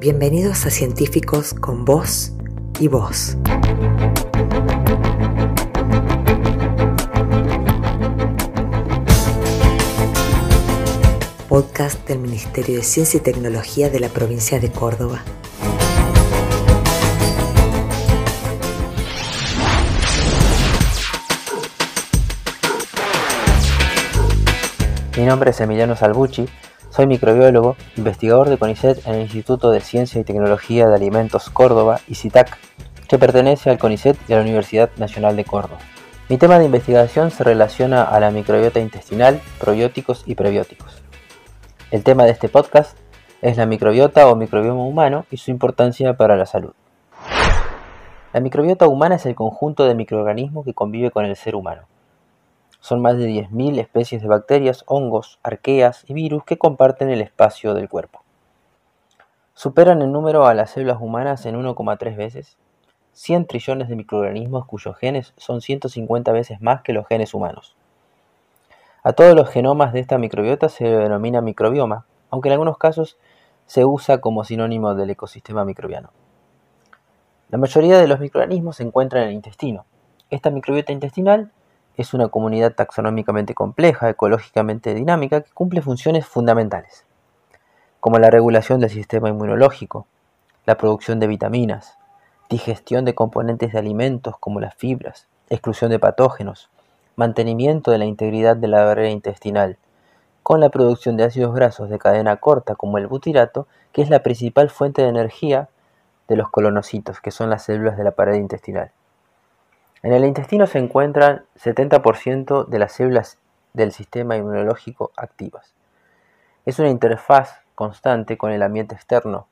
Bienvenidos a Científicos con Voz y Voz. Podcast del Ministerio de Ciencia y Tecnología de la provincia de Córdoba. Mi nombre es Emiliano Salvucci, soy microbiólogo, investigador de CONICET en el Instituto de Ciencia y Tecnología de Alimentos Córdoba y CITAC, que pertenece al CONICET y a la Universidad Nacional de Córdoba. Mi tema de investigación se relaciona a la microbiota intestinal, probióticos y prebióticos. El tema de este podcast es la microbiota o microbioma humano y su importancia para la salud. La microbiota humana es el conjunto de microorganismos que convive con el ser humano. Son más de 10.000 especies de bacterias, hongos, arqueas y virus que comparten el espacio del cuerpo. Superan en número a las células humanas en 1,3 veces. 100 trillones de microorganismos cuyos genes son 150 veces más que los genes humanos. A todos los genomas de esta microbiota se denomina microbioma, aunque en algunos casos se usa como sinónimo del ecosistema microbiano. La mayoría de los microorganismos se encuentran en el intestino. Esta microbiota intestinal es una comunidad taxonómicamente compleja, ecológicamente dinámica, que cumple funciones fundamentales, como la regulación del sistema inmunológico, la producción de vitaminas, digestión de componentes de alimentos como las fibras, exclusión de patógenos, mantenimiento de la integridad de la barrera intestinal, con la producción de ácidos grasos de cadena corta como el butirato, que es la principal fuente de energía de los colonocitos, que son las células de la pared intestinal. En el intestino se encuentran 70% de las células del sistema inmunológico activas. Es una interfaz constante con el ambiente externo,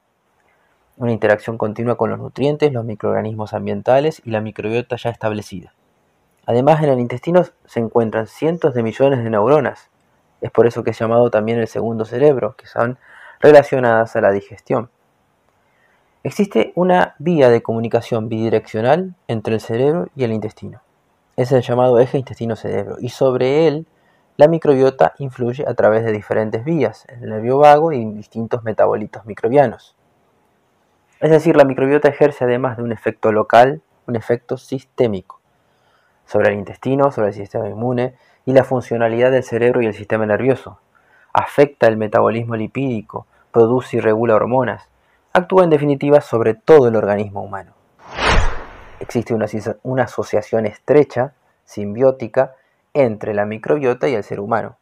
una interacción continua con los nutrientes, los microorganismos ambientales y la microbiota ya establecida. Además, en el intestino se encuentran cientos de millones de neuronas. Es por eso que es llamado también el segundo cerebro, que son relacionadas a la digestión. Existe una vía de comunicación bidireccional entre el cerebro y el intestino. Es el llamado eje intestino-cerebro y sobre él la microbiota influye a través de diferentes vías, el nervio vago y distintos metabolitos microbianos. Es decir, la microbiota ejerce además de un efecto local, un efecto sistémico sobre el intestino, sobre el sistema inmune y la funcionalidad del cerebro y el sistema nervioso. Afecta el metabolismo lipídico, produce y regula hormonas, actúa en definitiva sobre todo el organismo humano. Existe una, asociación estrecha, simbiótica, entre la microbiota y el ser humano.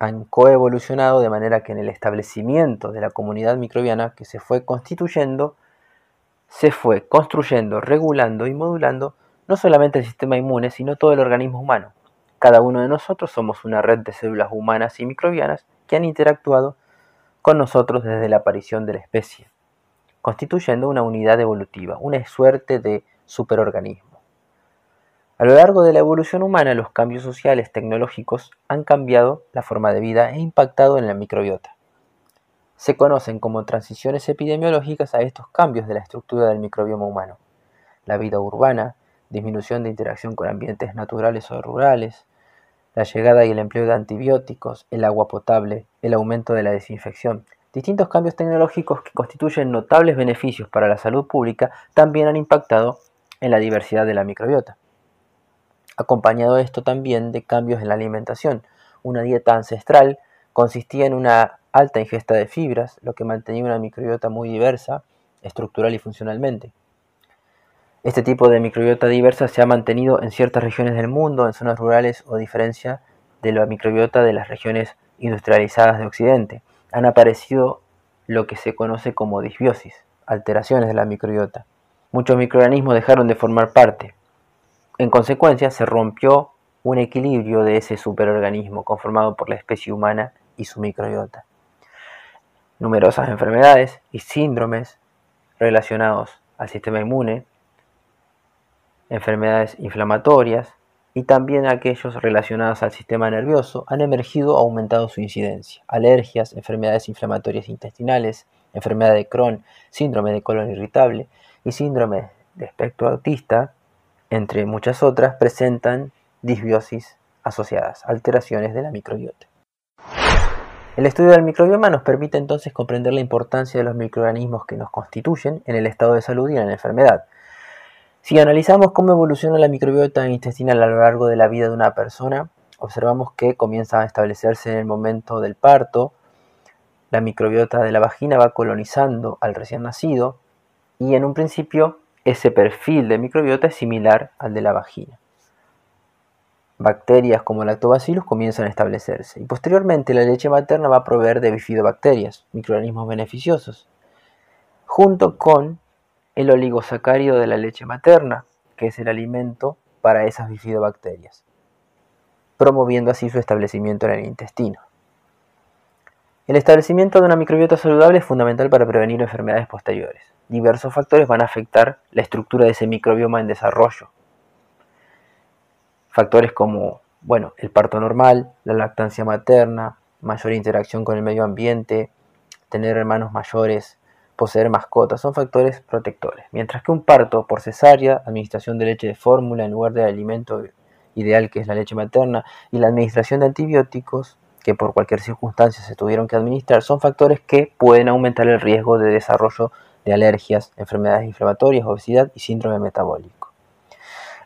Han coevolucionado de manera que en el establecimiento de la comunidad microbiana que se fue constituyendo, se fue construyendo, regulando y modulando no solamente el sistema inmune, sino todo el organismo humano. Cada uno de nosotros somos una red de células humanas y microbianas que han interactuado con nosotros desde la aparición de la especie constituyendo una unidad evolutiva, una suerte de superorganismo. A lo largo de la evolución humana, los cambios sociales tecnológicos han cambiado la forma de vida e impactado en la microbiota. Se conocen como transiciones epidemiológicas a estos cambios de la estructura del microbioma humano. La vida urbana, disminución de interacción con ambientes naturales o rurales, la llegada y el empleo de antibióticos, el agua potable, el aumento de la desinfección, Distintos cambios tecnológicos que constituyen notables beneficios para la salud pública también han impactado en la diversidad de la microbiota. Acompañado esto también de cambios en la alimentación. Una dieta ancestral consistía en una alta ingesta de fibras, lo que mantenía una microbiota muy diversa, estructural y funcionalmente. Este tipo de microbiota diversa se ha mantenido en ciertas regiones del mundo, en zonas rurales o diferencia de la microbiota de las regiones industrializadas de Occidente han aparecido lo que se conoce como disbiosis, alteraciones de la microbiota. Muchos microorganismos dejaron de formar parte. En consecuencia, se rompió un equilibrio de ese superorganismo conformado por la especie humana y su microbiota. Numerosas enfermedades y síndromes relacionados al sistema inmune, enfermedades inflamatorias, y también aquellos relacionados al sistema nervioso han emergido aumentado su incidencia. Alergias, enfermedades inflamatorias intestinales, enfermedad de Crohn, síndrome de colon irritable y síndrome de espectro autista, entre muchas otras, presentan disbiosis asociadas, alteraciones de la microbiota. El estudio del microbioma nos permite entonces comprender la importancia de los microorganismos que nos constituyen en el estado de salud y en la enfermedad. Si analizamos cómo evoluciona la microbiota intestinal a lo largo de la vida de una persona, observamos que comienza a establecerse en el momento del parto, la microbiota de la vagina va colonizando al recién nacido y en un principio ese perfil de microbiota es similar al de la vagina. Bacterias como lactobacillus comienzan a establecerse y posteriormente la leche materna va a proveer de bifidobacterias, microorganismos beneficiosos, junto con el oligosacárido de la leche materna, que es el alimento para esas bifidobacterias, promoviendo así su establecimiento en el intestino. El establecimiento de una microbiota saludable es fundamental para prevenir enfermedades posteriores. Diversos factores van a afectar la estructura de ese microbioma en desarrollo. Factores como, bueno, el parto normal, la lactancia materna, mayor interacción con el medio ambiente, tener hermanos mayores, poseer mascotas, son factores protectores. Mientras que un parto por cesárea, administración de leche de fórmula en lugar del alimento ideal que es la leche materna, y la administración de antibióticos que por cualquier circunstancia se tuvieron que administrar son factores que pueden aumentar el riesgo de desarrollo de alergias, enfermedades inflamatorias, obesidad y síndrome metabólico.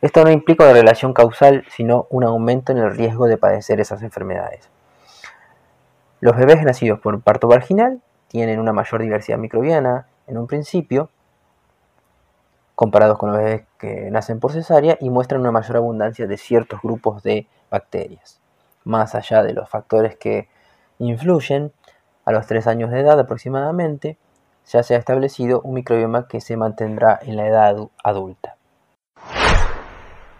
Esto no implica una relación causal, sino un aumento en el riesgo de padecer esas enfermedades. Los bebés nacidos por parto vaginal tienen una mayor diversidad microbiana en un principio, comparados con los bebés que nacen por cesárea, y muestran una mayor abundancia de ciertos grupos de bacterias más allá de los factores que influyen, a los 3 años de edad aproximadamente, ya se ha establecido un microbioma que se mantendrá en la edad adulta.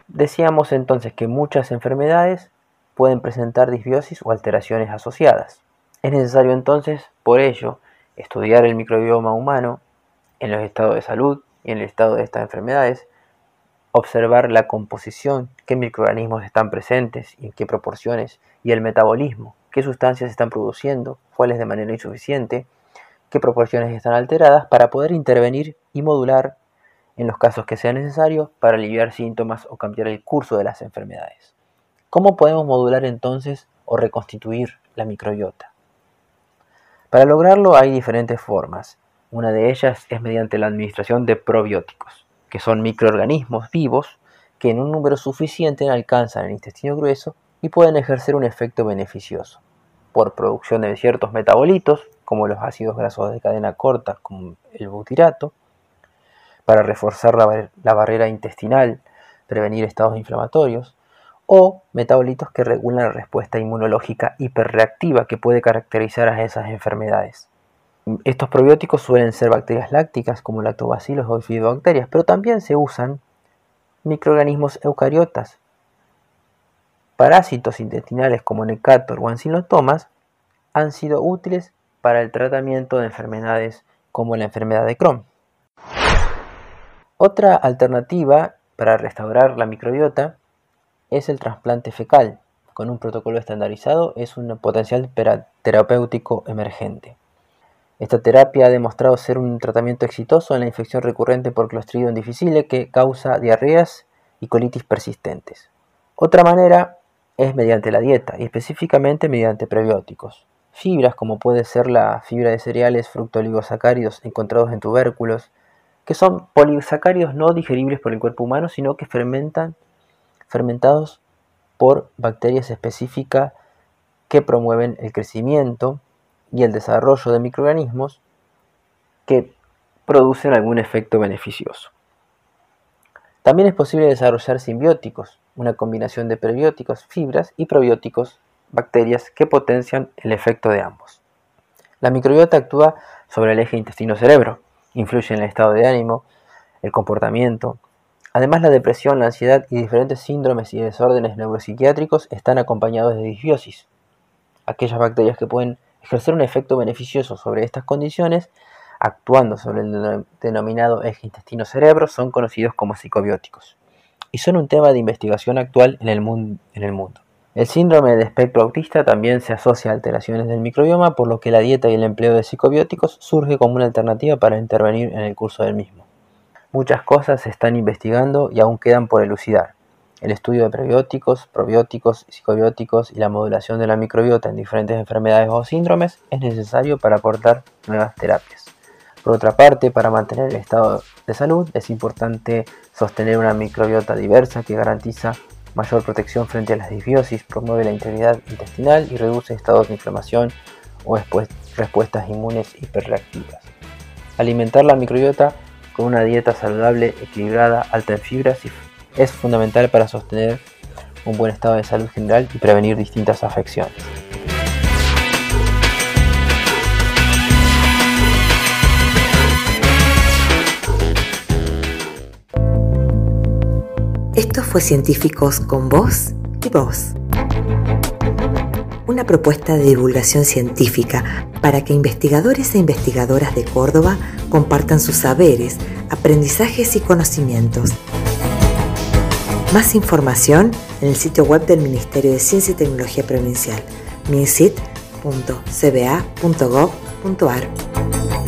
Decíamos entonces que muchas enfermedades pueden presentar disbiosis o alteraciones asociadas. Es necesario entonces, por ello, estudiar el microbioma humano en los estados de salud y en el estado de estas enfermedades observar la composición, qué microorganismos están presentes y en qué proporciones, y el metabolismo, qué sustancias están produciendo, cuáles de manera insuficiente, qué proporciones están alteradas para poder intervenir y modular en los casos que sea necesario para aliviar síntomas o cambiar el curso de las enfermedades. ¿Cómo podemos modular entonces o reconstituir la microbiota? Para lograrlo hay diferentes formas. Una de ellas es mediante la administración de probióticos que son microorganismos vivos que en un número suficiente alcanzan el intestino grueso y pueden ejercer un efecto beneficioso por producción de ciertos metabolitos, como los ácidos grasos de cadena corta, como el butirato, para reforzar la, barrera intestinal, prevenir estados inflamatorios, o metabolitos que regulan la respuesta inmunológica hiperreactiva que puede caracterizar a esas enfermedades. Estos probióticos suelen ser bacterias lácticas como lactobacilos o bifidobacterias, pero también se usan microorganismos eucariotas. Parásitos intestinales como Necator o ancilotomas han sido útiles para el tratamiento de enfermedades como la enfermedad de Crohn. Otra alternativa para restaurar la microbiota es el trasplante fecal. Con un protocolo estandarizado es un potencial terapéutico emergente. Esta terapia ha demostrado ser un tratamiento exitoso en la infección recurrente por Clostridium difficile que causa diarreas y colitis persistentes. Otra manera es mediante la dieta y específicamente mediante prebióticos. Fibras como puede ser la fibra de cereales fructooligosacáridos encontrados en tubérculos, que son polisacáridos no digeribles por el cuerpo humano, sino que fermentan fermentados por bacterias específicas que promueven el crecimiento, y el desarrollo de microorganismos que producen algún efecto beneficioso. También es posible desarrollar simbióticos, una combinación de prebióticos, fibras y probióticos, bacterias que potencian el efecto de ambos. La microbiota actúa sobre el eje intestino-cerebro, influye en el estado de ánimo, el comportamiento. Además, la depresión, la ansiedad y diferentes síndromes y desórdenes neuropsiquiátricos están acompañados de disbiosis, aquellas bacterias que pueden ejercer un efecto beneficioso sobre estas condiciones, actuando sobre el denominado eje intestino-cerebro, son conocidos como psicobióticos y son un tema de investigación actual en el, mundo. El síndrome de espectro autista también se asocia a alteraciones del microbioma, por lo que la dieta y el empleo de psicobióticos surge como una alternativa para intervenir en el curso del mismo. Muchas cosas se están investigando y aún quedan por elucidar. el estudio de prebióticos, probióticos, psicobióticos y la modulación de la microbiota en diferentes enfermedades o síndromes es necesario para aportar nuevas terapias. Por otra parte, para mantener el estado de salud es importante sostener una microbiota diversa que garantiza mayor protección frente a las disbiosis, promueve la integridad intestinal y reduce estados de inflamación o respuestas inmunes hiperreactivas. Alimentar la microbiota con una dieta saludable, equilibrada, alta en fibras es fundamental para sostener un buen estado de salud general y prevenir distintas afecciones. Esto fue Científicos con Voz y Voz. Una propuesta de divulgación científica para que investigadores e investigadoras de Córdoba compartan sus saberes, aprendizajes y conocimientos. Más información en el sitio web del Ministerio de Ciencia y Tecnología Provincial, mincit.cba.gov.ar.